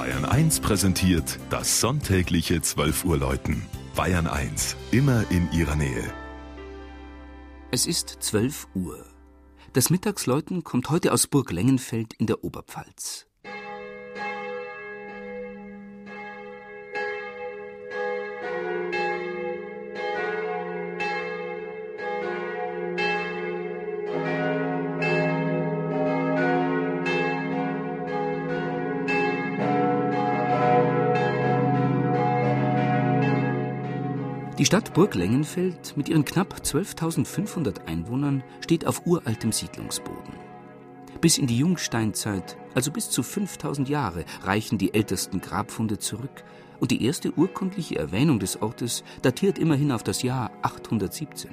Bayern 1 präsentiert das sonntägliche 12 Uhr Läuten. Bayern 1, immer in ihrer Nähe. Es ist 12 Uhr. Das Mittagsläuten kommt heute aus Burg Lengenfeld in der Oberpfalz. Die Stadt Burg Lengenfeld mit ihren knapp 12.500 Einwohnern steht auf uraltem Siedlungsboden. Bis in die Jungsteinzeit, also bis zu 5000 Jahre, reichen die ältesten Grabfunde zurück und die erste urkundliche Erwähnung des Ortes datiert immerhin auf das Jahr 817.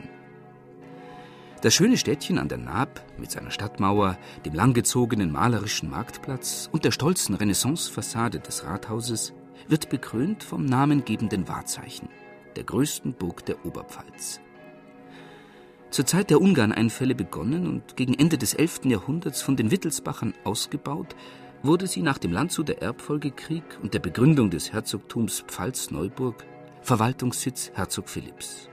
Das schöne Städtchen an der Naab mit seiner Stadtmauer, dem langgezogenen malerischen Marktplatz und der stolzen Renaissancefassade des Rathauses wird bekrönt vom namengebenden Wahrzeichen – der größten Burg der Oberpfalz. Zur Zeit der Ungarneinfälle begonnen und gegen Ende des 11. Jahrhunderts von den Wittelsbachern ausgebaut, wurde sie nach dem Landshuter Erbfolgekrieg und der Begründung des Herzogtums Pfalz-Neuburg Verwaltungssitz Herzog Philipps.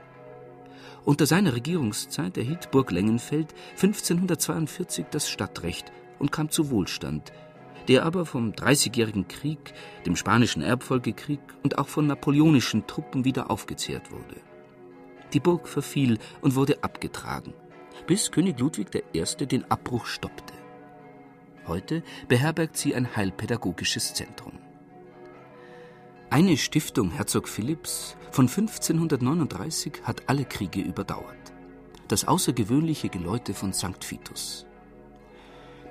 Unter seiner Regierungszeit erhielt Burg Lengenfeld 1542 das Stadtrecht und kam zu Wohlstand, der aber vom Dreißigjährigen Krieg, dem Spanischen Erbfolgekrieg und auch von napoleonischen Truppen wieder aufgezehrt wurde. Die Burg verfiel und wurde abgetragen, bis König Ludwig I. den Abbruch stoppte. Heute beherbergt sie ein heilpädagogisches Zentrum. Eine Stiftung Herzog Philipps von 1539 hat alle Kriege überdauert. Das außergewöhnliche Geläute von St. Vitus.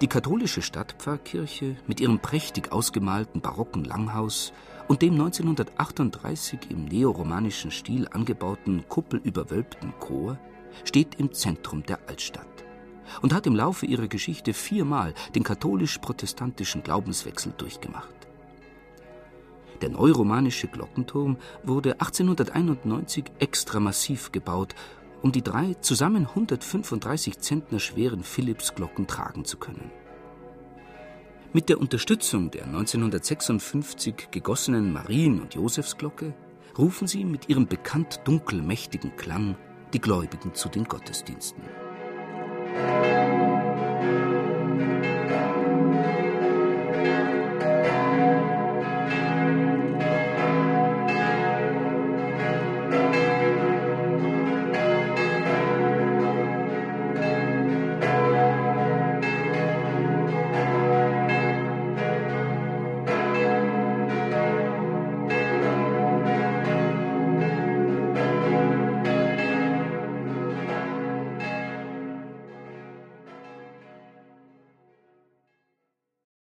Die katholische Stadtpfarrkirche mit ihrem prächtig ausgemalten barocken Langhaus und dem 1938 im neoromanischen Stil angebauten kuppelüberwölbten Chor steht im Zentrum der Altstadt und hat im Laufe ihrer Geschichte viermal den katholisch-protestantischen Glaubenswechsel durchgemacht. Der neuromanische Glockenturm wurde 1891 extra massiv gebaut um die drei zusammen 135 Zentner schweren Philips-Glocken tragen zu können. Mit der Unterstützung der 1956 gegossenen Marien- und Josefsglocke rufen sie mit ihrem bekannt dunkelmächtigen Klang die Gläubigen zu den Gottesdiensten.